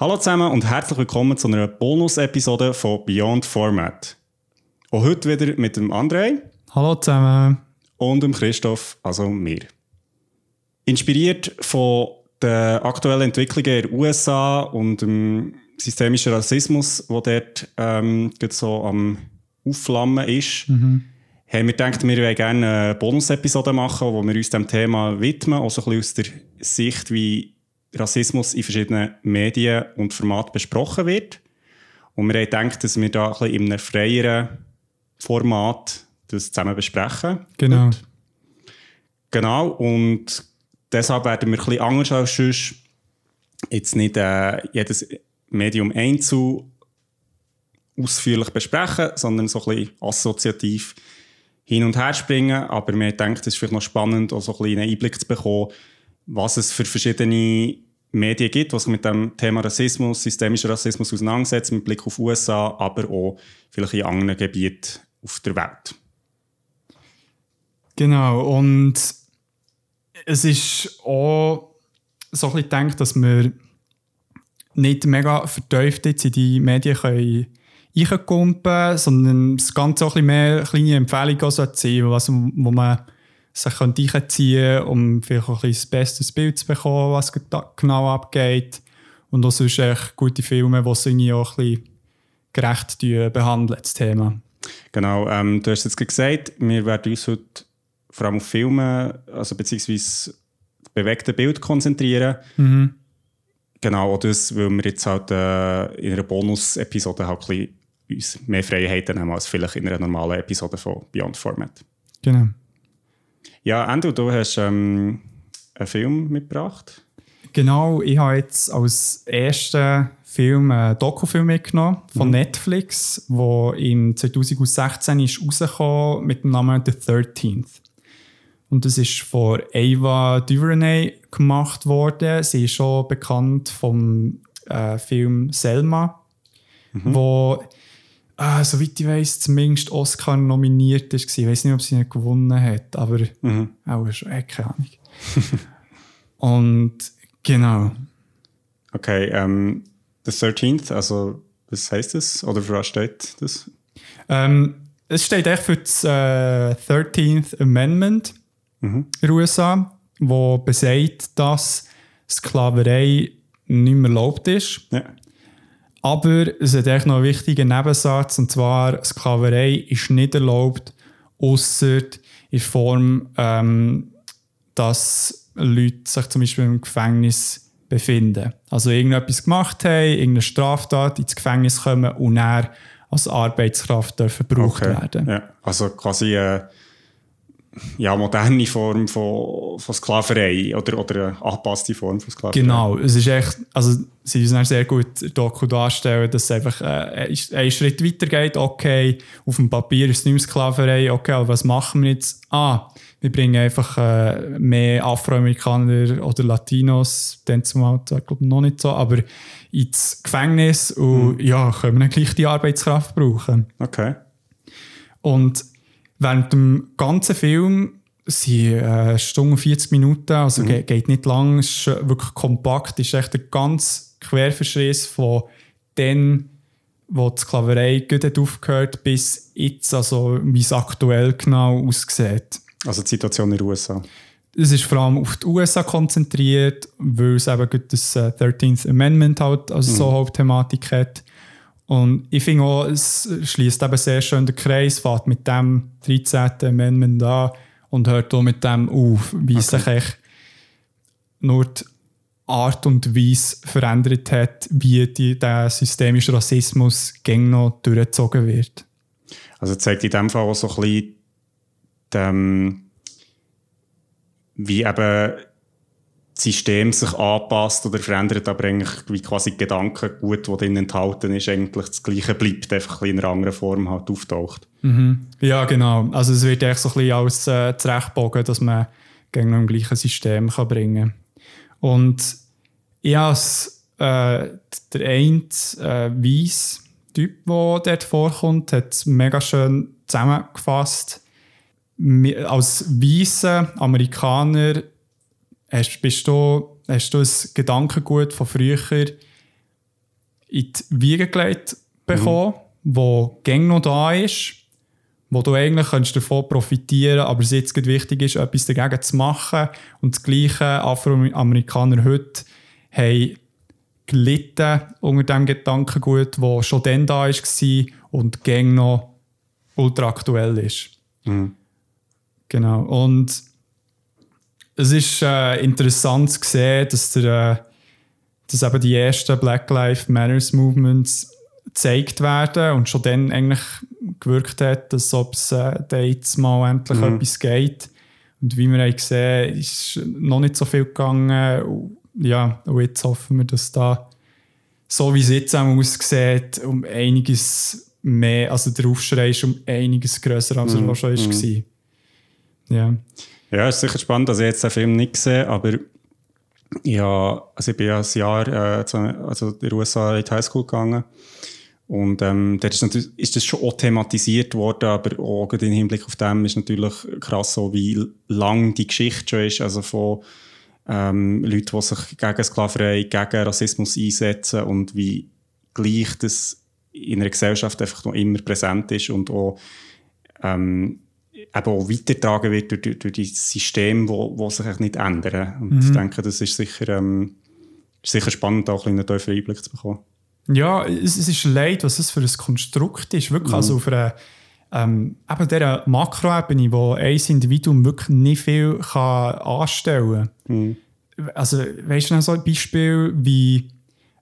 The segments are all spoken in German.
Hallo zusammen und herzlich willkommen zu einer Bonus-Episode von Beyond Format. Auch heute wieder mit dem André. Hallo zusammen. Und dem Christoph, also mir. Inspiriert von den aktuellen Entwicklungen in den USA und dem systemischen Rassismus, der dort ähm, so am Aufflammen ist, mhm. haben wir gedacht, wir wollen gerne eine Bonus-Episode machen, wo wir uns dem Thema widmen, auch so ein bisschen aus der Sicht, wie Rassismus in verschiedenen Medien und Formaten besprochen wird. Und wir haben gedacht, dass wir da ein bisschen in einem freieren Format das zusammen besprechen. Genau. Wird. Genau, und deshalb werden wir ein bisschen anders als sonst jetzt nicht äh, jedes Medium einzeln ausführlich besprechen, sondern so ein bisschen assoziativ hin und her springen. Aber wir denken, es ist vielleicht noch spannend, auch so ein bisschen einen Einblick zu bekommen, was es für verschiedene Medien gibt, die sich mit dem Thema Rassismus, systemischer Rassismus auseinandersetzen, mit Blick auf USA, aber auch vielleicht in anderen Gebieten auf der Welt. Genau, und es ist auch so ein bisschen gedacht, dass wir nicht mega vertieft jetzt in die Medien können reinkumpen, sondern das Ganze auch ein bisschen mehr kleine Empfehlungen sein, was, wo man sich einziehen könnte, um vielleicht auch ein bisschen das beste Bild zu bekommen, was genau abgeht. Und auch sonst echt gute Filme, die es irgendwie auch ein bisschen gerecht behandeln, das Thema. Genau, ähm, du hast jetzt gesagt, wir werden uns heute vor allem auf Filme, also beziehungsweise bewegte Bild konzentrieren. Mhm. Genau, das, weil wir jetzt halt äh, in einer Bonus-Episode halt ein uns mehr Freiheiten haben als vielleicht in einer normalen Episode von Beyond Format. Genau. Ja, Andrew, du hast ähm, einen Film mitgebracht. Genau, ich habe jetzt als ersten Film einen Dokufilm mitgenommen von mhm. Netflix, der im 2016 ist rausgekommen mit dem Namen The 13th. Und das ist von Ava DuVernay gemacht worden. Sie ist schon bekannt vom äh, Film Selma, mhm. wo äh, soweit ich weiß, zumindest Oscar nominiert ist. Ich weiß nicht, ob sie nicht gewonnen hat, aber mhm. auch schon, äh, keine Ahnung. Und genau. Okay, ähm, The 13th, also was heißt das? Oder für was steht das? Ähm, es steht echt für das äh, 13th Amendment mhm. in den USA, wo besagt, dass Sklaverei nicht mehr erlaubt ist. Ja. Aber es hat echt noch einen wichtigen Nebensatz, und zwar, Sklaverei ist nicht erlaubt, außer in Form, ähm, dass Leute sich zum Beispiel im Gefängnis befinden. Also irgendetwas gemacht haben, irgendeine Straftat ins Gefängnis kommen und dann als Arbeitskraft dürfen gebraucht okay. werden. Ja. Also quasi äh, ja, moderne Form von, von Sklaverei oder, oder eine angepasste Form von Sklaverei. Genau, es ist echt, also sie uns sehr gut Doku darstellen, dass es einfach äh, einen Schritt weiter geht, okay, auf dem Papier ist es nicht mehr Sklaverei, okay, aber was machen wir jetzt? Ah, wir bringen einfach äh, mehr Afroamerikaner oder Latinos, dann zumal, ich glaube noch nicht so, aber ins Gefängnis und mhm. ja, können wir dann gleich die Arbeitskraft brauchen. Okay. Und Während dem ganzen Film sind äh, Stunde 40 Minuten, also mhm. geht, geht nicht lang, ist wirklich kompakt, ist echt der ganz Querverschriss von dem, wo die Sklaverei gut aufgehört bis jetzt, also wie es aktuell genau aussieht. Also die Situation in den USA? Es ist vor allem auf die USA konzentriert, weil es eben das 13th äh, Amendment halt also mhm. so Hauptthematik hat. Und ich finde auch, es schließt eben sehr schön den Kreis, fährt mit dem 13. Amendment an und hört auch mit dem auf, wie okay. sich echt nur die Art und Weise verändert hat, wie die, der systemische Rassismus gäng noch durchgezogen wird. Also zeigt in dem Fall auch so ein bisschen, dem, wie eben System sich anpasst oder verändert, aber eigentlich wie quasi Gedankengut, das drin enthalten ist, eigentlich das Gleiche bleibt, einfach in einer anderen Form halt auftaucht. Mhm. Ja, genau. Also es wird echt so ein bisschen als äh, zurechtbogen, dass man gegen ein gleiches System kann bringen. Und ja, es, äh, der eine äh, weiss Typ, der dort vorkommt, hat es mega schön zusammengefasst. Als weißer Amerikaner Hast, bist du, hast du ein Gedankengut von früher, in die Wiege gelegt bekommen, mhm. wo gäng noch da ist, wo du eigentlich kannst davon profitieren aber es jetzt wichtig ist, etwas dagegen zu machen. Und das gleiche Afroamerikaner heute haben gelitten unter dem Gedankengut, wo schon dann da war und gäng noch ultra aktuell ist. Mhm. Genau. Und es ist äh, interessant zu sehen, dass, der, äh, dass eben die ersten Black Lives Matters Movements gezeigt werden und schon dann eigentlich gewirkt hat, dass ob es äh, jetzt mal endlich mhm. etwas geht. Und wie wir haben gesehen, ist noch nicht so viel gegangen. Ja, und jetzt hoffen wir, dass da, so wie es jetzt auch aussieht, um einiges mehr, also der Aufschrei ist um einiges grösser, als er mm. schon ist. Mhm. Ja. Ja, es ist sicher spannend, dass ich jetzt den Film nicht gesehen aber ja, also ich bin ja ein Jahr äh, also in den USA in die Highschool gegangen. Und ähm, dort ist, natürlich, ist das schon auch thematisiert worden, aber auch im Hinblick auf dem ist natürlich krass so, wie lang die Geschichte schon ist, also von ähm, Leuten, die sich gegen Sklaverei, gegen Rassismus einsetzen und wie gleich das in einer Gesellschaft einfach noch immer präsent ist und auch, ähm, eben auch weitergetragen wird durch, durch, durch die Systeme, wo, wo sich nicht ändern. Und mhm. ich denke, das ist sicher, ähm, ist sicher spannend, auch einen tiefen Einblick zu bekommen. Ja, es, es, ist leid, was es für ein Konstrukt ist. Wirklich, mhm. also auf einer ähm, eben dieser Makroebene, wo ein Individuum wirklich nicht viel kann anstellen kann. Mhm. Also, weißt du noch so ein Beispiel wie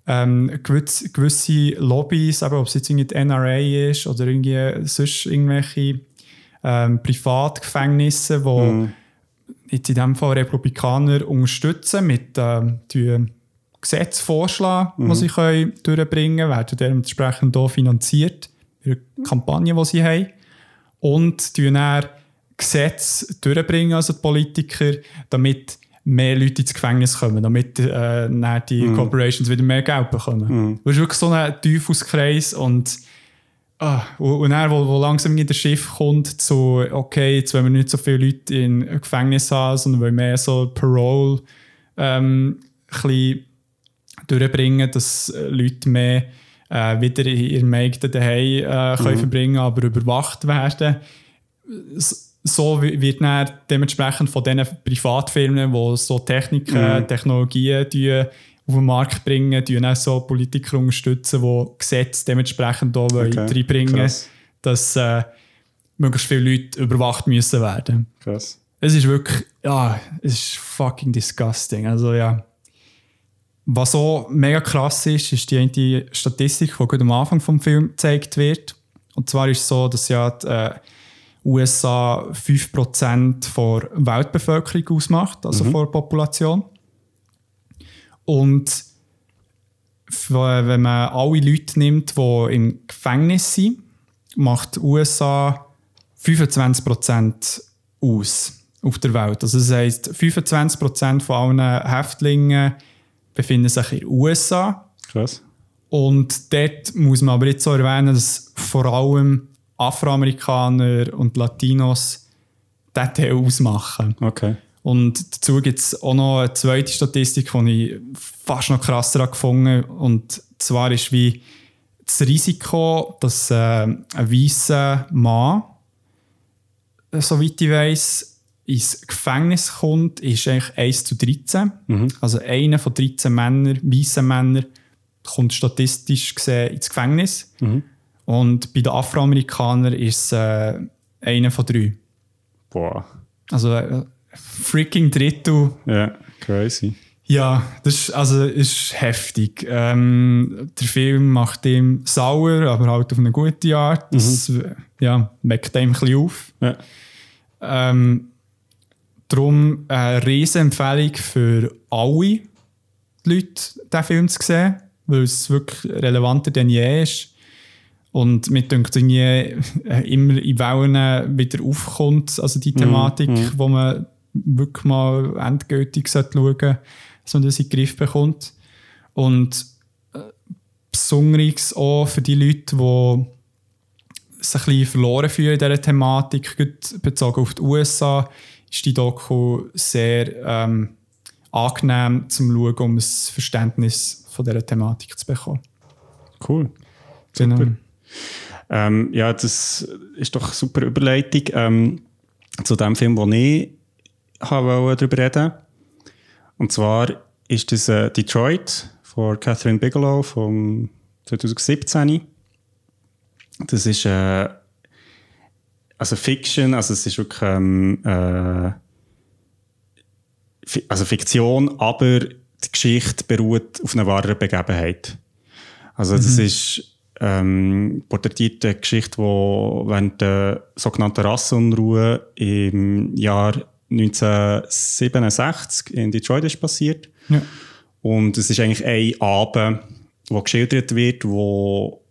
ähm, gewisse, gewisse Lobbys, ob es jetzt irgendwie die NRA ist oder irgendwie sonst irgendwelche ähm, Privatgefängnisse, die mm. jetzt in diesem Fall Republikaner unterstützen mit ähm, Gesetze vorschlagen, mm. die mhm. sie können durchbringen können, werden dementsprechend hier finanziert, ihre Kampagne, die sie haben. Und dann Gesetze durchbringen, also die Politiker, damit mehr Leute ins Gefängnis kommen, damit äh, die mm. Corporations wieder mehr Geld bekommen. Mm. Das ist wirklich so ein Teufelskreis und, ah, und dann, wo, wo langsam in das Schiff kommt, zu, okay, jetzt wollen wir nicht so viele Leute in Gefängnis haben, sondern wollen mehr so Parole ähm, ein durchbringen, dass Leute mehr äh, wieder in ihrem eigenen Daheim äh, können mm. verbringen aber überwacht werden so wird dann dementsprechend von diesen Privatfirmen, die so Techniken, mhm. Technologien auf den Markt bringen, die dann so Politiker unterstützen, die Gesetze dementsprechend auch okay. reinbringen, Krass. dass äh, möglichst viele Leute überwacht müssen werden. Krass. Es ist wirklich, ja, es ist fucking disgusting. Also ja. Was auch mega krass ist, ist die eine Statistik, die am Anfang des Films gezeigt wird. Und zwar ist es so, dass ja die, äh, USA 5% der Weltbevölkerung ausmacht, also mhm. der Population. Und wenn man alle Leute nimmt, die im Gefängnis sind, macht die USA 25% aus auf der Welt. Also das heisst, 25% von allen Häftlingen befinden sich in den USA. Krass. Und dort muss man aber jetzt so erwähnen, dass vor allem Afroamerikaner und Latinos diesen Teil ausmachen. Okay. Und dazu gibt es auch noch eine zweite Statistik, die ich fast noch krasser gefunden habe. Und zwar ist wie das Risiko, dass äh, ein weißer Mann, soweit ich weiß, ins Gefängnis kommt, ist eigentlich 1 zu 13. Mhm. Also einer von 13 Männern, weißen Männern, kommt statistisch gesehen ins Gefängnis. Mhm. Und bei den Afroamerikanern ist es äh, einer von drei. Boah. Also äh, freaking Drittel. Ja, crazy. Ja, das ist, also, ist heftig. Ähm, der Film macht ihm sauer, aber halt auf eine gute Art. Das mhm. ja, weckt ihm ein bisschen auf. Ja. Ähm, darum eine Riesenempfehlung für alle Leute, diesen Film zu sehen, weil es wirklich relevanter denn je ist. Und mir denkt irgendwie äh, immer in Wellen wieder aufkommt, also die mhm, Thematik, mm. wo man wirklich mal endgültig schauen sollte, dass man das in den Griff bekommt. Und äh, besonders auch für die Leute, die sich ein bisschen verloren fühlen in dieser Thematik, bezogen auf die USA, ist die Doku sehr ähm, angenehm zum Schauen, um ein Verständnis von dieser Thematik zu bekommen. Cool. Genau. Super. Ähm, ja, das ist doch eine super Überleitung ähm, zu dem Film, den ich habe darüber reden Und zwar ist das äh, Detroit von Catherine Bigelow von 2017. Das ist äh, also Fiction, also es ist wirklich ähm, äh, also Fiktion, aber die Geschichte beruht auf einer wahren Begebenheit. Also das mhm. ist ähm, porträtiert eine Geschichte, die während der sogenannten Rassenunruhe im Jahr 1967 in Detroit ist passiert. Ja. Und es ist eigentlich ein Abend, wo geschildert wird, wo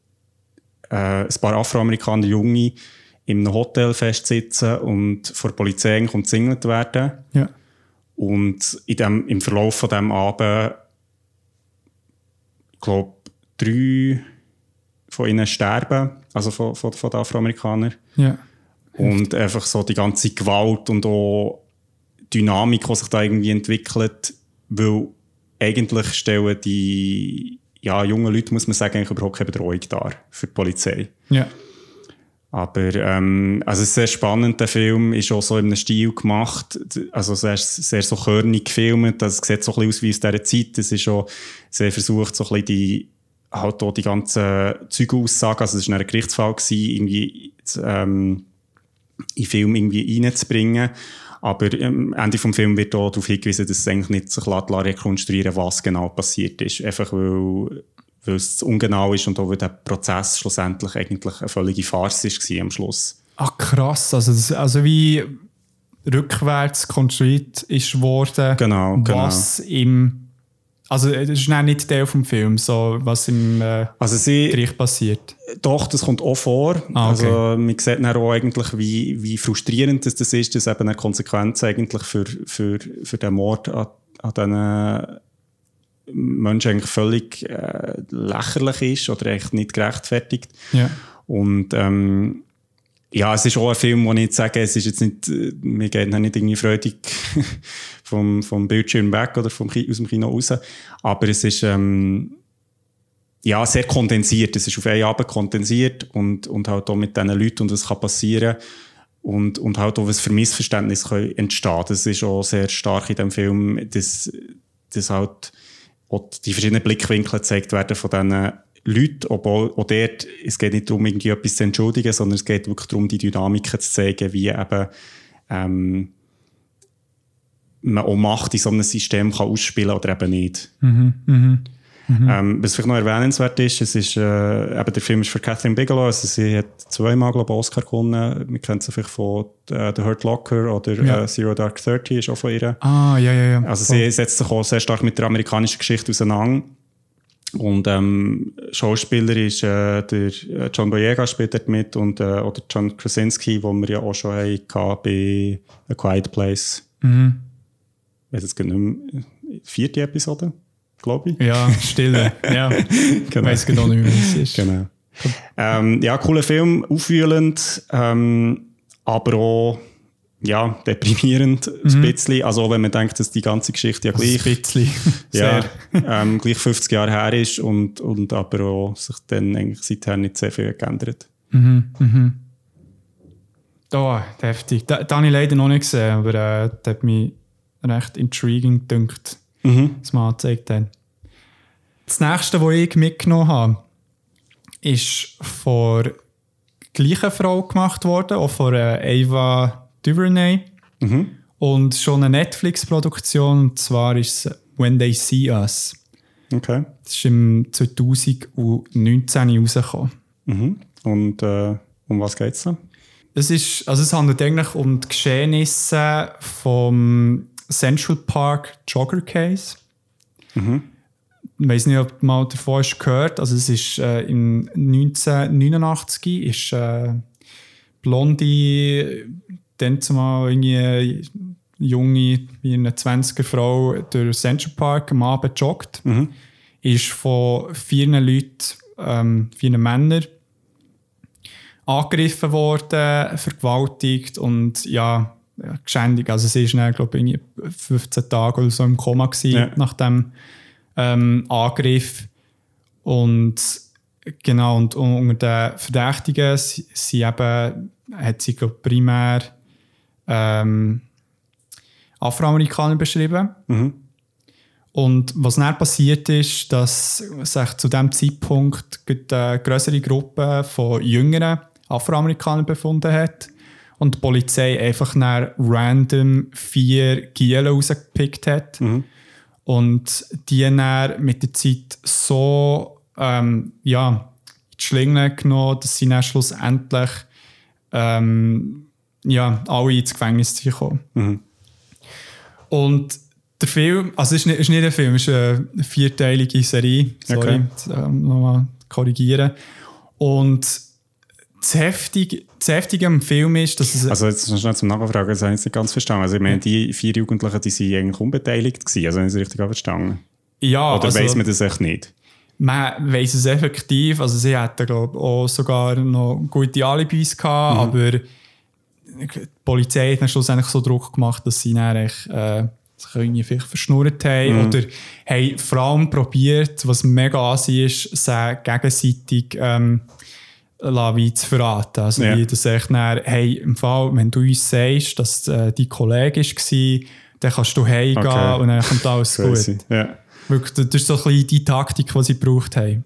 äh, ein paar Afroamerikaner Junge in einem Hotel festsitzen und vor der Polizei umzingelt werden. Ja. Und in dem, im Verlauf von diesem Abend, ich glaube, drei von ihnen sterben, also von, von, von den Afroamerikanern. Ja. Und einfach so die ganze Gewalt und auch Dynamik, die sich da irgendwie entwickelt, weil eigentlich stellen die ja, jungen Leute, muss man sagen, eigentlich überhaupt keine Bedrohung dar für die Polizei. Ja. Aber ähm, also es ist sehr spannend, der Film ist auch so in einem Stil gemacht, also sehr, sehr so körnig gefilmt, das sieht so ein bisschen aus wie aus dieser Zeit, es ist auch sehr versucht, so ein bisschen die halt auch die ganzen Zeugenaussagen, also es war ein Gerichtsfall, gewesen, irgendwie ähm, in den Film irgendwie reinzubringen. Aber am Ende des Films wird auch darauf hingewiesen, dass es eigentlich nicht sich rekonstruieren was genau passiert ist. Einfach weil, weil es ungenau ist und auch weil der Prozess schlussendlich eigentlich eine völlige Farce war am Schluss. Ach krass, also, das, also wie rückwärts konstruiert ist worden, genau, was genau. im also das ist nicht Teil vom Film, so was im äh, also sie, Gericht passiert. Doch, das kommt auch vor. Ah, okay. Also man sieht dann auch eigentlich, wie, wie frustrierend das, das ist, dass eben eine Konsequenz eigentlich für, für, für den Mord an, an diesen Menschen eigentlich völlig äh, lächerlich ist oder echt nicht gerechtfertigt. Ja. Und ähm, ja, es ist auch ein Film, wo ich jetzt sage, es ist jetzt nicht, wir gehen nicht irgendwie freudig vom, vom Bildschirm weg oder vom, aus dem Kino raus. Aber es ist, ähm, ja, sehr kondensiert. Es ist auf einen Abend kondensiert und, und halt auch mit diesen Leuten und was kann passieren und, und halt auch was für Missverständnis kann entstehen. Das ist auch sehr stark in dem Film, dass, dass halt auch die verschiedenen Blickwinkel gezeigt werden von diesen Leute, obwohl auch dort, es geht nicht darum, irgendwie etwas zu entschuldigen, sondern es geht wirklich darum, die Dynamiken zu zeigen, wie eben ähm, man auch Macht in so einem System kann ausspielen oder eben nicht. Mhm, mh. Mhm. Ähm, was vielleicht noch erwähnenswert ist, es ist äh, eben der Film ist für Catherine Bigelow, also sie hat zweimal glaube ich, Oscar gewonnen. Wir kennen sie vielleicht von äh, The Hurt Locker oder ja. äh, Zero Dark Thirty ist auch von ihr. Ah, ja, ja, ja. Also sie setzt sich auch sehr stark mit der amerikanischen Geschichte auseinander. Und ähm, Schauspieler ist äh, der äh, John Boyega spielt dort mit und äh, oder John Krasinski, wo wir ja auch schon hatten bei A Quiet Place. Mhm. Weiß jetzt nicht mehr, vierte Episode, glaube ich. Ja, Stille. ja, genau. weiß genau nicht wie es ist. Genau. Ähm, ja, cooler Film, aufwühlend, ähm, aber auch ja, deprimierend mhm. ein bisschen. Also wenn man denkt, dass die ganze Geschichte ja gleich, ein bisschen. ja, ähm, gleich 50 Jahre her ist und, und aber auch sich dann eigentlich seither nicht sehr viel geändert. Mhm, mhm. Oh, heftig. Da, da habe ich leider noch nicht gesehen, aber äh, das hat mich recht intriguing gedünkt, mhm. was man angezeigt hat. Das nächste, was ich mitgenommen habe, ist von der gleichen Frau gemacht worden, auch von äh, Eva DuVernay. Mhm. Und schon eine Netflix-Produktion, und zwar ist es When They See Us. Okay. Das ist im 2019 rausgekommen. Mhm. Und äh, um was geht es da? Es, ist, also es handelt eigentlich um die Geschehnisse vom Central Park Jogger Case. Mhm. Ich weiß nicht, ob du mal davon hast gehört. Also es ist äh, im 1989 ist äh, blonde dann zumal irgendwie junge, wie eine 20er Frau durch Central Park am Abend joggt, mhm. ist von vier Leuten, ähm, vier Männern angegriffen worden, vergewaltigt und ja, geschändigt. Also sie ist dann, glaube ich, 15 Tage oder so im Koma gewesen, ja. nach dem ähm, Angriff. Und Genau, und unter den Verdächtigen sie eben, hat sie glaub, primär ähm, Afroamerikaner beschrieben. Mhm. Und was dann passiert ist, dass sich zu diesem Zeitpunkt eine größere Gruppe von jüngeren Afroamerikanern befunden hat und die Polizei einfach nach random vier Gielen rausgepickt hat. Mhm. Und die dann mit der Zeit so ähm, ja, die Schlinge genommen, dass sie dann schlussendlich ähm, ja, alle ins Gefängnis gekommen. Mhm. Und der Film, also es ist nicht, ist nicht ein Film, es ist eine vierteilige Serie. Sorry, okay. ähm, nochmal korrigieren. Und das Heftige, das Heftige am Film ist, dass es... Also jetzt schnell zum Nachfragen, das habe ich nicht ganz verstanden. Also ich meine, die vier Jugendlichen, die sind eigentlich unbeteiligt gewesen, also habe ich es richtig verstanden? Ja, Oder also, weiss man das echt nicht? Man weiss es effektiv, also sie hatten glaube ich auch sogar noch gute Alibis gehabt, mhm. aber die Polizei hat dann schlussendlich so Druck gemacht, dass sie dann echt, äh, sich irgendwie vielleicht verschnurrt haben mhm. oder haben vor allem probiert, was mega ansehen ist, sie gegenseitig ähm, wie zu verraten. Also ja. wie das echt dann, hey, im Fall, wenn du uns sagst, dass äh, dein Kollege war, dann kannst du heimgehen okay. und dann kommt alles gut. Ja. Wirklich, das ist so ein bisschen die Taktik, die sie gebraucht haben.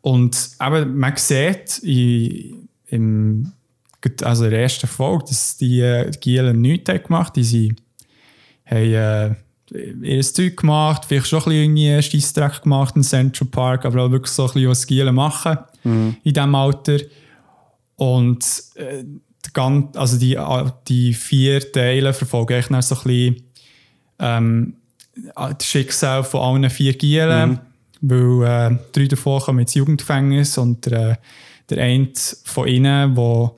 Und eben, man sieht in, also in der ersten Folge, dass die, äh, die Gielen nichts haben gemacht haben. Die haben äh, ihr Zeug gemacht, vielleicht schon ein bisschen Scheissdreck gemacht in Central Park, aber auch wirklich so ein bisschen was Gielen machen mhm. in diesem Alter. Und äh, ganz, also die, die vier Teile verfolgen eigentlich so ein bisschen ähm, das Schicksal von allen vier Gielen, mhm. weil äh, drei davon kommen ins Jugendgefängnis und der, äh, der eine von ihnen, der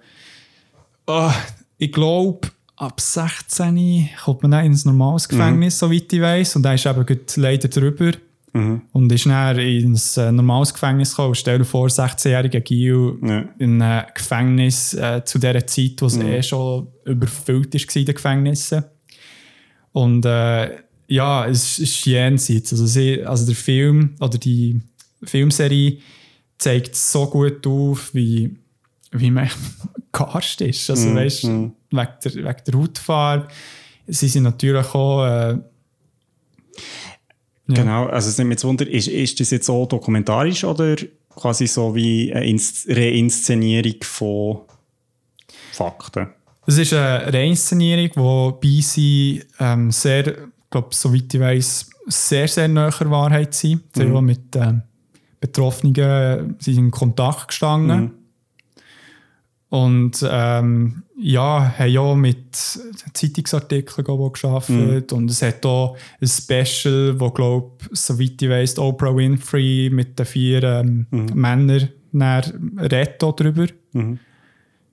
oh, ich glaube, ab 16 kommt man dann ins normales Gefängnis, mhm. soweit ich weiß, und er ist eben leider drüber. Mhm. Und ist dann ins äh, normales Gefängnis gekommen. Stell dir vor, 16-jähriger Gil ja. in einem Gefängnis äh, zu dieser Zeit, wo es mhm. eh schon überfüllt war, in den Gefängnissen. Und äh, ja, es ist jenseits. Also, sie, also der Film oder die Filmserie zeigt so gut auf, wie, wie man geharscht ist. Also, mm, weißt, mm. wegen, der, wegen der Hautfarbe. Sie sind natürlich auch äh, ja. Genau, also es nimmt mich Wunder, ist, ist das jetzt so dokumentarisch oder quasi so wie eine Reinszenierung von Fakten? Es ist eine Reinszenierung, die BC ähm, sehr, glaube soweit ich weiß, sehr, sehr näher Wahrheit sind. Mhm. mit ähm, Betroffenen sind in Kontakt gestanden. Mhm. Und ähm, ja, haben ja mit Zeitungsartikeln geschafft mhm. und es hat auch ein Special, wo glaube soweit ich weiss, Oprah Winfrey mit den vier ähm, mhm. Männern redet darüber, mhm.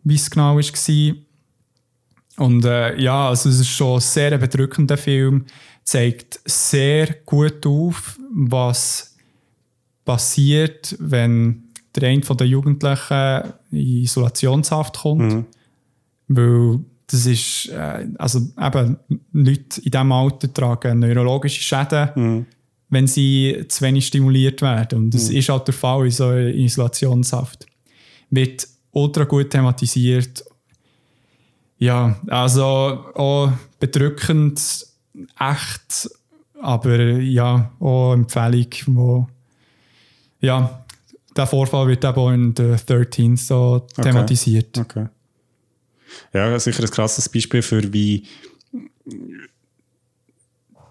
wie es genau war. Und äh, ja, also es ist schon ein sehr bedrückender Film, zeigt sehr gut auf, was passiert, wenn der eine von den Jugendlichen in Isolationshaft kommt. Mhm. Weil das ist, äh, also eben, Leute in diesem Alter tragen neurologische Schäden, mhm. wenn sie zu wenig stimuliert werden. Und das mhm. ist halt der Fall in so einer Isolationshaft. Wird ultra gut thematisiert. Ja, also auch bedrückend, echt, aber ja, auch Empfehlung, wo ja, der Vorfall wird eben auch in der 13 so thematisiert. Okay. okay. Ja, sicher ein krasses Beispiel für wie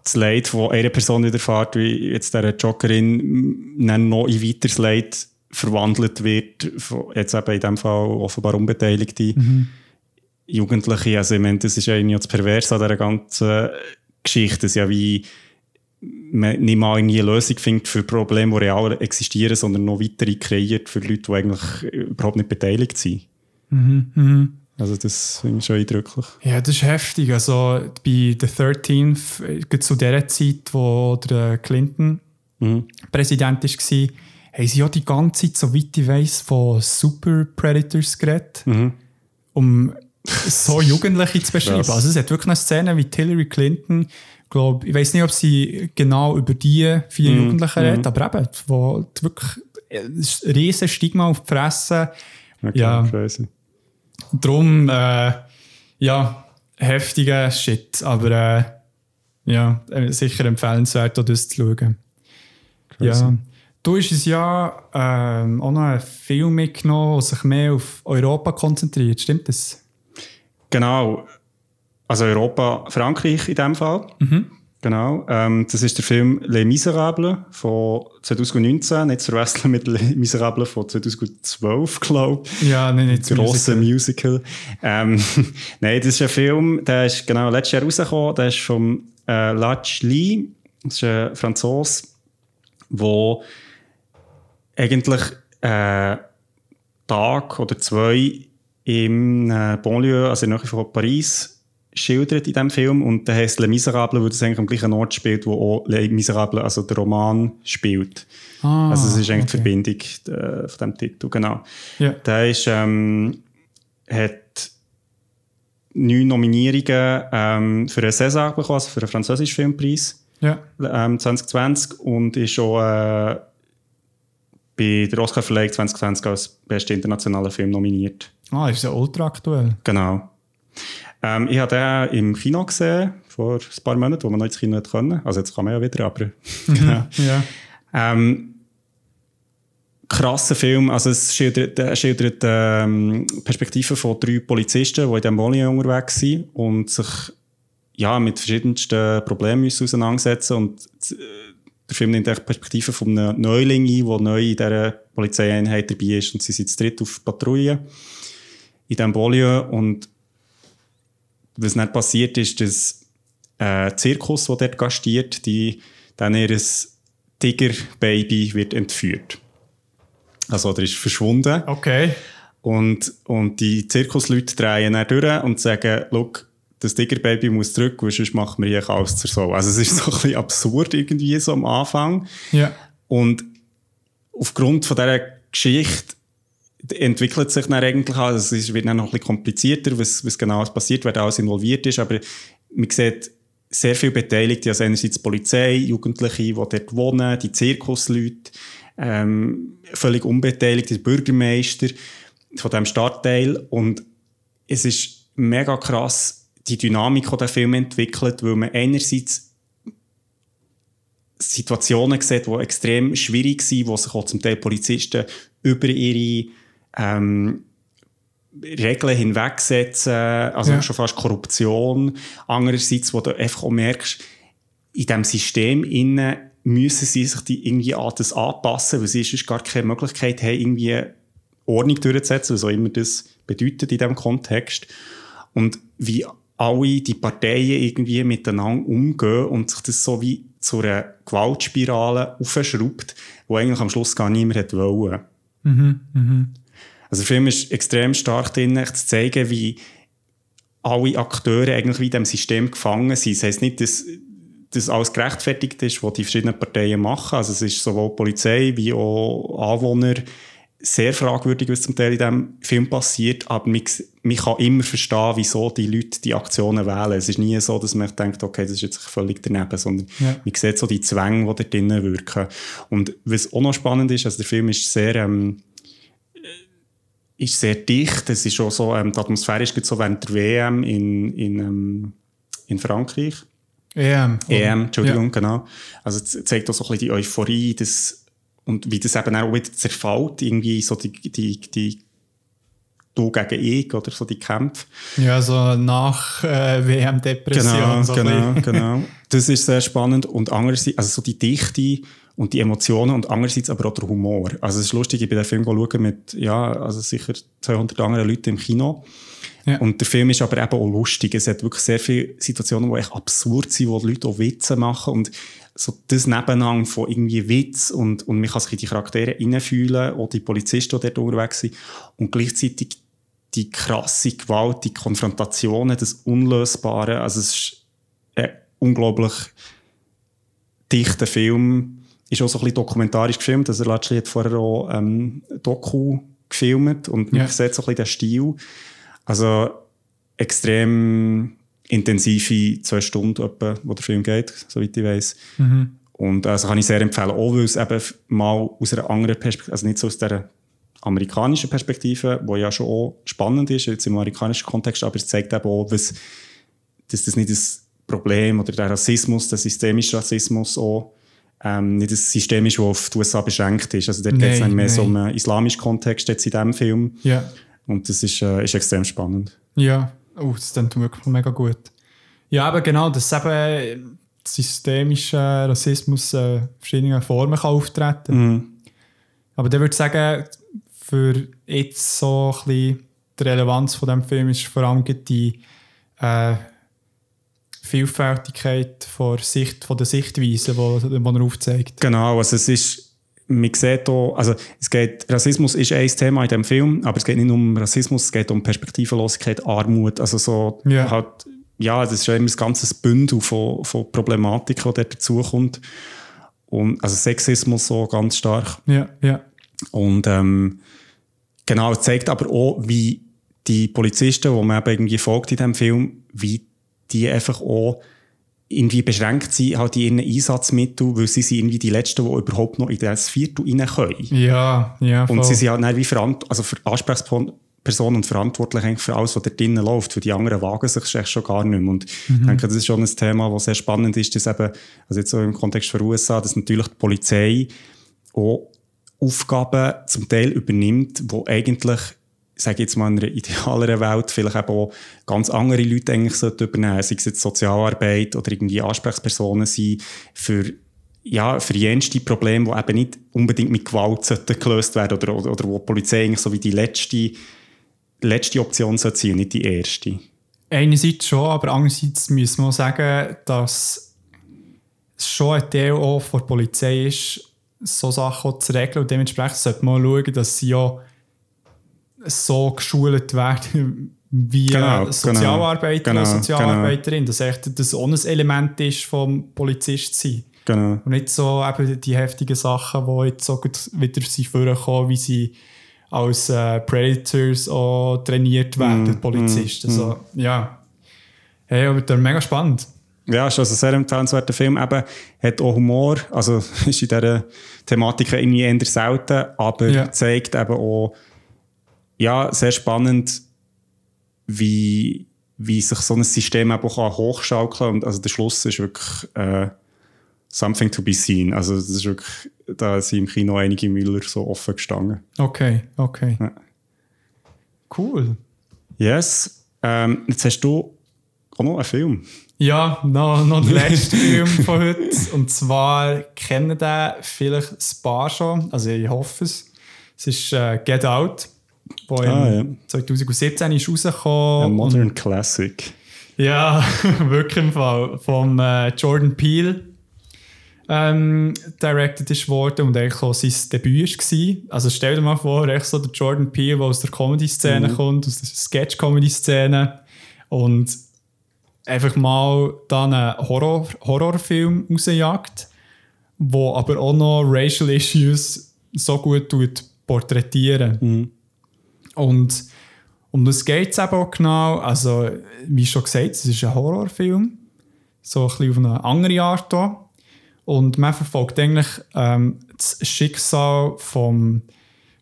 das Leid, das eine Person widerfährt, wie jetzt dieser Joggerin noch in weiteres Leid verwandelt wird, jetzt eben in dem Fall offenbar Unbeteiligte mhm. Jugendliche. Also ich meine, das ist ja irgendwie das Perverse an dieser ganzen Geschichte, das ist ja wie man nicht mal eine Lösung findet für Probleme, die real existieren, sondern noch weitere kreiert für Leute, die eigentlich überhaupt nicht beteiligt sind. Mhm, mhm. Also das finde ich schon eindrücklich. Ja, das ist heftig. Also bei The 13 zu der Zeit, wo der Clinton mhm. Präsident war, haben sie ja die ganze Zeit, soweit ich weiß, von Super Predators geredet, mhm. um so Jugendliche zu beschreiben. Also es hat wirklich eine Szene wie Hillary Clinton glaub, ich weiß nicht, ob sie genau über die vier mm, Jugendlichen mm. redet, aber eben, wo wirklich ein riesen Stigma auf die Fresse. Okay, Ja. crazy. Drum, äh, ja, heftiger Shit. Aber äh, ja, äh, sicher empfehlenswert, auch das zu schauen. Crazy. Ja. Du hast es ja ähm, auch noch einen Film mitgenommen, der sich mehr auf Europa konzentriert. Stimmt das? Genau. Also Europa, Frankreich in dem Fall. Genau. Ähm, das ist der Film Les Miserables von 2019, nicht zu verwechseln mit Les Miserables von 2012, glaube ich. Ja, nein, nicht Grosse Musical. Ähm, Nein, das ist ein Film, der ist genau letztes Jahr rausgekommen. Der ist von äh, Lach Lee. Das ist ein Franzose, der eigentlich äh, Tag oder zwei im äh, Banlieue, also in der Nähe von Paris, schildert in diesem Film. Und der heisst Les Miserables, weil das eigentlich am gleichen Ort spielt, wo auch Les Miserables, also der Roman, spielt. Ah, also es ist eigentlich die okay. Verbindung äh, von diesem Titel, genau. Ja. Der ist, ähm, hat neun Nominierungen ähm, für einen César bekommen, also für einen französischen Filmpreis Ja. ähm, 2020 und ist auch äh, bei der Oscar-Verleihung 2020 als bester internationaler Film nominiert. Ah, ist ja ultra aktuell. Genau. Ähm, ich habe den im Kino gesehen, vor ein paar Monaten, wo man noch ins Kino nicht können. Also jetzt kann man ja wieder, aber genau. Ja. Ähm, krasser Film. Also es schildert, er schildert ähm, Perspektiven von drei Polizisten, die in diesem Wohnung unterwegs sind und sich ja, mit verschiedensten Problemen müssen auseinandersetzen und äh, der Film nimmt echt Perspektiven von einem Neuling ein, der neu in dieser Polizeieinheit dabei ist und sie sind zu dritt auf Patrouille in diesem Bolio und was dann passiert ist, dass äh, Zirkus, der dort gastiert, die, dann ihr Tigerbaby wird entführt. Also, der ist verschwunden. Okay. Und, und die Zirkusleute drehen dann durch und sagen, «Look, das Tigerbaby muss zurück, weil sonst machen wir hier alles zur Sau.» Also es ist so ein bisschen absurd irgendwie so am Anfang. Ja. Und aufgrund von dieser Geschichte entwickelt sich dann eigentlich auch, also es wird dann noch ein bisschen komplizierter, was, was genau passiert, wer da alles involviert ist, aber man sieht sehr viele Beteiligte, also einerseits die Polizei, Jugendliche, die dort wohnen, die Zirkusleute, ähm, völlig unbeteiligt, der Bürgermeister von diesem Stadtteil. Und es ist mega krass, die Dynamik, die der Film entwickelt, weil man einerseits Situationen sieht, die extrem schwierig sind, wo sich auch zum Teil Polizisten über ihre ähm, Regeln hinwegsetzen, also Ja. schon fast Korruption. Andererseits, wo du einfach auch merkst, in diesem System innen müssen sie sich die irgendwie an das anpassen, weil sie sonst gar keine Möglichkeit haben, irgendwie Ordnung durchzusetzen, was auch immer das bedeutet in diesem Kontext. Und wie alle die Parteien irgendwie miteinander umgehen und sich das so wie zu einer Gewaltspirale aufschraubt, wo eigentlich am Schluss gar niemand hätte wollen. Also der Film ist extrem stark drin, zu zeigen, wie alle Akteure eigentlich wie in diesem System gefangen sind. Das heisst nicht, dass das alles gerechtfertigt ist, was die verschiedenen Parteien machen. Also es ist sowohl Polizei wie auch Anwohner sehr fragwürdig, was zum Teil in diesem Film passiert, aber man, man kann immer verstehen, wieso die Leute die Aktionen wählen. Es ist nie so, dass man denkt, okay, das ist jetzt völlig daneben, sondern Ja. man sieht so die Zwänge, die da drinnen wirken. Und was auch noch spannend ist, also der Film ist sehr... Ähm, ist sehr dicht. Es ist auch so, ähm, die Atmosphäre ist so während der WM in, in, ähm, in Frankreich. EM. EM, Entschuldigung, Ja. genau. Also es zeigt auch so ein bisschen die Euphorie das, und wie das eben auch wieder zerfällt, irgendwie so die, die, die Du gegen ich oder so die Kämpfe. Ja, so nach äh, WM-Depression. Genau, so genau, genau. Das ist sehr spannend und andererseits, also so die Dichte und die Emotionen und andererseits aber auch der Humor. Also es ist lustig, ich bin den Film schauen mit, ja, also sicher 200 anderen Leuten im Kino. Ja. Und der Film ist aber eben auch lustig. Es hat wirklich sehr viele Situationen, die echt absurd sind, wo die Leute auch Witze machen und so das Nebeneinander von irgendwie Witz und, und man kann sich in die Charaktere hineinfühlen, auch die Polizisten, die dort unterwegs sind und gleichzeitig die krasse Gewalt, die Konfrontationen, das Unlösbare. Also es ist ein unglaublich dichter Film. Ist auch so ein bisschen dokumentarisch gefilmt. Also Latschli hat vorher auch ähm, Doku gefilmt und man Ja. sieht so ein bisschen den Stil. Also extrem intensive zwei Stunden, etwa, wo der Film geht, soweit ich weiß. Und also kann ich sehr empfehlen, auch weil es eben mal aus einer anderen Perspektive, also nicht so aus der amerikanischen Perspektive, wo ja schon auch spannend ist, jetzt im amerikanischen Kontext, aber es zeigt eben auch, was, dass das nicht das Problem oder der Rassismus, der systemische Rassismus auch ähm, nicht ein System ist, das auf die USA beschränkt ist. Also dort geht es mehr so um einen islamischen Kontext jetzt in diesem Film. Ja. Und das ist, äh, ist extrem spannend. Ja, oh, das klingt wirklich mega gut. Ja, aber genau, dass eben systemischer Rassismus äh, verschiedene Formen kann auftreten Mhm. Aber dann würde ich sagen, für jetzt so ein bisschen die Relevanz von dem Film ist vor allem die äh, Vielfältigkeit von, Sicht, von der Sichtweise, die, er aufzeigt. Genau, also es ist, man sieht hier, also es geht, Rassismus ist ein Thema in dem Film, aber es geht nicht nur um Rassismus, es geht um Perspektivenlosigkeit, Armut, also so Ja. halt, ja, das ist immer ein ganzes Bündel von, von Problematiken, die dazukommt. Und, also Sexismus so ganz stark. Ja, ja. Und ähm, genau, es zeigt aber auch, wie die Polizisten, die man eben irgendwie folgt in diesem Film, wie die einfach auch irgendwie beschränkt sind halt in ihren Einsatzmitteln, weil sie sind irgendwie die Letzten, die überhaupt noch in das Viertel rein können. Ja, ja. Und voll. sie sind halt dann wie verant also für Ansprechpersonen und verantwortlich eigentlich für alles, was da drinnen läuft. Für die anderen wagen sich schon gar nicht mehr. Und ich denke, das ist schon ein Thema, das sehr spannend ist, dass eben, also jetzt so im Kontext von USA, dass natürlich die Polizei auch Aufgaben zum Teil übernimmt, wo eigentlich, ich sage jetzt mal in einer idealeren Welt, vielleicht eben auch ganz andere Leute eigentlich übernehmen, sei es jetzt Sozialarbeit oder irgendwie Ansprechpersonen sein für ja, für jenste Probleme, die eben nicht unbedingt mit Gewalt gelöst werden oder, oder, oder wo die Polizei eigentlich so wie die letzte, letzte Option sollte sein nicht die erste. Einerseits schon, aber andererseits müssen wir sagen, dass es schon ein Teil auch von der Polizei ist, so Sachen zu regeln und dementsprechend sollte man schauen, dass sie ja so geschult werden wie Genau, genau, Sozialarbeiter genau, oder Sozialarbeiterin, dass echt das auch ein Element ist vom Polizist sein. Genau. Und nicht so eben die heftigen Sachen, die jetzt so gut wieder sind vorkommen, wie sie als äh, Predators auch trainiert werden, Mm, Polizisten. So, ja. Hey, aber das ist mega spannend. Ja, ist also ein sehr empfehlenswerter Film. Eben, hat auch Humor, also ist in dieser Thematik irgendwie eher selten, aber Ja. zeigt eben auch, ja, sehr spannend, wie, wie sich so ein System eben auch hochschaukeln kann. Und also der Schluss ist wirklich äh, something to be seen. Also das ist wirklich, da sind im Kino einige Müller so offen gestanden. Okay, okay. Ja. Cool. Yes. Ähm, jetzt hast du auch noch einen Film. Ja, noch, noch der letzte Film von heute. Und zwar kennen den vielleicht ein paar schon. Also ich hoffe es. Es ist äh, Get Out, wo Ah, im 2017 ist rausgekommen. Ein und- Modern Classic. Ja, wirklich im Fall. Vom äh, Jordan Peele ähm, directed ist worden und eigentlich auch sein Debüt war. Also stell dir mal vor, echt so der Jordan Peele, der aus der Comedy-Szene kommt, aus der Sketch-Comedy-Szene und einfach mal dann einen Horror Horrorfilm rausjagt, wo aber auch noch Racial Issues so gut tut porträtieren. Und um das geht es eben auch genau. Also, wie schon gesagt, es ist ein Horrorfilm. So ein bisschen auf eine andere Art hier. Und man verfolgt eigentlich ähm, das Schicksal von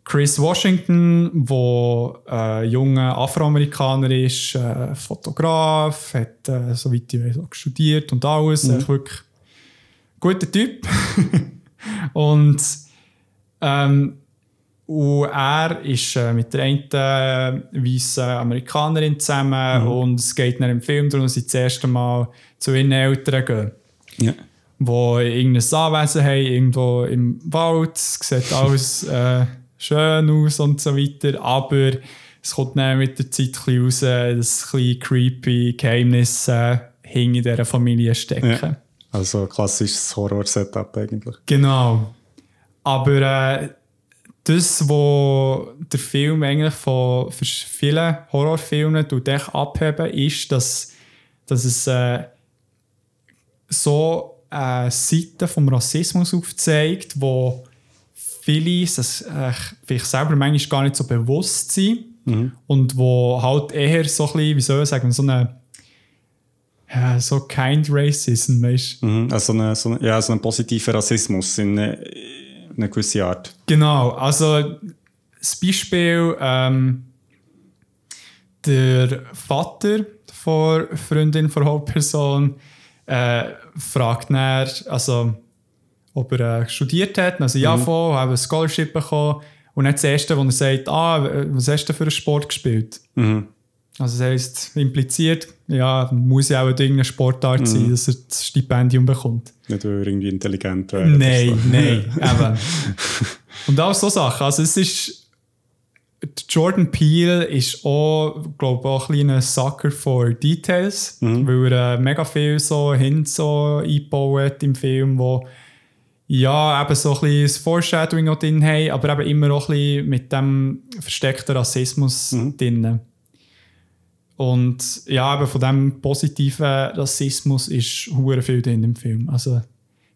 Chris Washington, wo äh, junger Afroamerikaner ist, äh, Fotograf, hat, äh, soweit ich weiß, auch studiert und alles. Echt wirklich guter Typ. und ähm, und er ist äh, mit der einen äh, weißen Amerikanerin zusammen und es geht dann im Film darum, dass sie das erste Mal zu ihren Eltern gehen. Ja. Wo irgendein Anwesen haben, irgendwo im Wald. Es sieht alles äh, schön aus und so weiter. Aber es kommt dann mit der Zeit raus, dass ein creepy Geheimnisse hinter dieser Familie stecken. Ja. Also klassisches Horror-Setup eigentlich. Genau. Aber äh, das, was der Film eigentlich von vielen Horrorfilmen abheben, ist, dass, dass es äh, so eine Seite vom Rassismus aufzeigt, wo viele das äh, vielleicht selber manchmal gar nicht so bewusst sind und wo halt eher so ein bisschen, wie soll ich sagen, so eine ja, so kind Racism, weißt du? Mhm. Also so eine, so eine, ja, so ein positiver Rassismus in einer eine gewisse Art. Genau, also das Beispiel, ähm, der Vater von Freundin von Hauptperson äh, fragt dann, also, ob er äh, studiert hat. Also, ja, mhm. voll, habe ein Scholarship bekommen. Und dann das Erste, wo er sagt, ah, was hast du für einen Sport gespielt? Mhm. Also das heisst, impliziert, ja, muss ja auch irgendeine Sportart mhm. sein, dass er das Stipendium bekommt. Nicht, weil er irgendwie intelligent wäre. Nein, so. nein, eben. Und auch so Sachen. Also es ist, Jordan Peele ist auch, glaube auch ein kleiner Sucker for Details, mhm. weil er äh, mega viel so hin so eingebaut im Film, wo ja, eben so ein bisschen das Foreshadowing auch drin haben, aber eben immer auch ein bisschen mit dem versteckten Rassismus mhm. drin. Und ja, eben von diesem positiven Rassismus ist hure viel drin im Film. Also,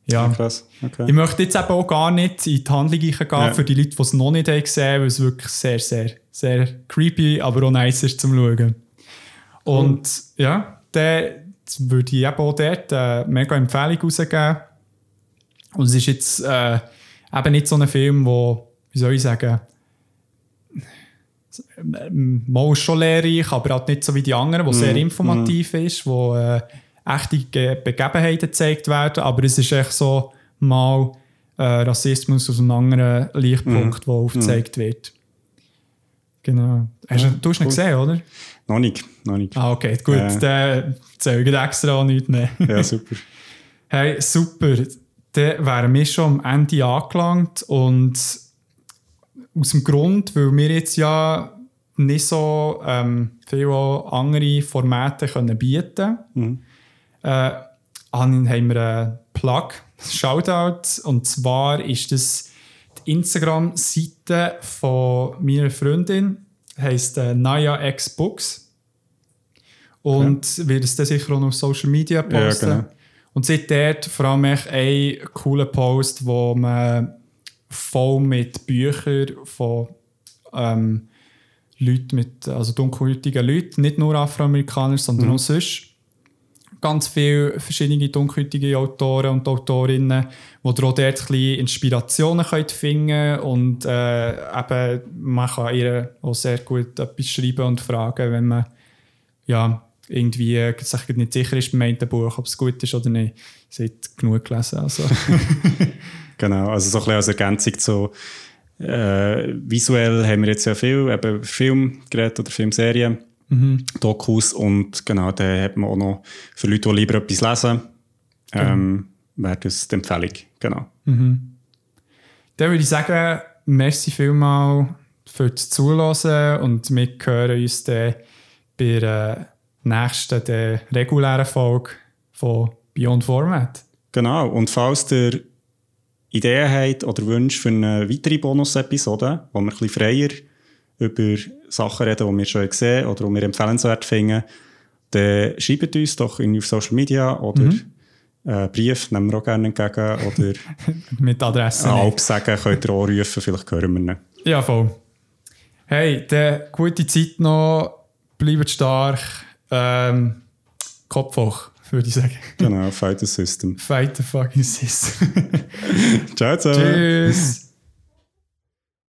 ja. Krass. Okay. Ich möchte jetzt eben auch gar nicht in die Handlung gehen ja. für die Leute, die es noch nicht haben gesehen, weil es wirklich sehr, sehr, sehr creepy, aber auch nice ist zum Schauen. Und cool. ja, dann würde ich eben auch dort eine mega Empfehlung rausgeben. Und es ist jetzt äh, eben nicht so ein Film, wo, wie soll ich sagen, mal schon lehrreich, aber halt nicht so wie die anderen, wo mm. sehr informativ mm. ist, wo äh, echte Begebenheiten gezeigt werden, aber es ist echt so mal äh, Rassismus aus einem anderen Lichtpunkt, mm. wo aufgezeigt mm. wird. Genau. Hast du, du hast ihn gesehen, oder? Noch nicht, noch nicht. Ah, okay, gut, äh. dann zähle ich extra nichts mehr. ja, super. Hey, super. Dann wären wir schon am Ende angelangt und aus dem Grund, weil wir jetzt ja nicht so ähm, viele andere Formate können bieten mhm. äh, haben wir einen Plug, Shoutout, und zwar ist das die Instagram-Seite von meiner Freundin, heisst äh, Naya X Books und okay. wird es dann sicher auch auf Social Media posten. Ja, genau. Und seit dort vor allem einen coolen Post, wo man voll mit Büchern von ähm, Leuten mit, also dunkelhäutigen Leuten, nicht nur Afroamerikaner, sondern mhm. auch sonst. Ganz viele verschiedene dunkelhäutige Autoren und Autorinnen, wo ihr auch dort ein bisschen Inspirationen könnt finden und äh, eben, man kann ihr auch sehr gut etwas schreiben und fragen, wenn man ja, irgendwie sich nicht sicher ist beim einen Buch, ob es gut ist oder nicht. Sie hat genug gelesen. Also. Genau, also so ein bisschen als Ergänzung zu äh, visuell haben wir jetzt ja viel, eben Filmgeräte oder Filmserien, mhm. Dokus und genau, da hat man auch noch für Leute, die lieber etwas lesen, ähm, mhm. wäre das die Empfehlung, genau. Mhm. Dann würde ich sagen, merci vielmal für das Zuhören und wir hören uns dann bei der nächsten, der regulären Folge von Beyond Format. Genau, und falls der Ideen habt oder Wünsche für eine weitere Bonus-Episode, wo wir ein bisschen freier über Sachen reden, die wir schon gesehen oder die wir empfehlenswert finden, dann schreibt uns doch auf Social Media oder mhm. äh, Brief, nehmen wir auch gerne entgegen. Oder Mit Adresse. Alp sagen, könnt ihr auch rufen, vielleicht hören wir ihn. Ja, voll. Hey, dann gute Zeit noch, bleibt stark, ähm, Kopf hoch würde ich sagen. Genau, fight the system. Fight the fucking system. ciao, ciao. Tschüss.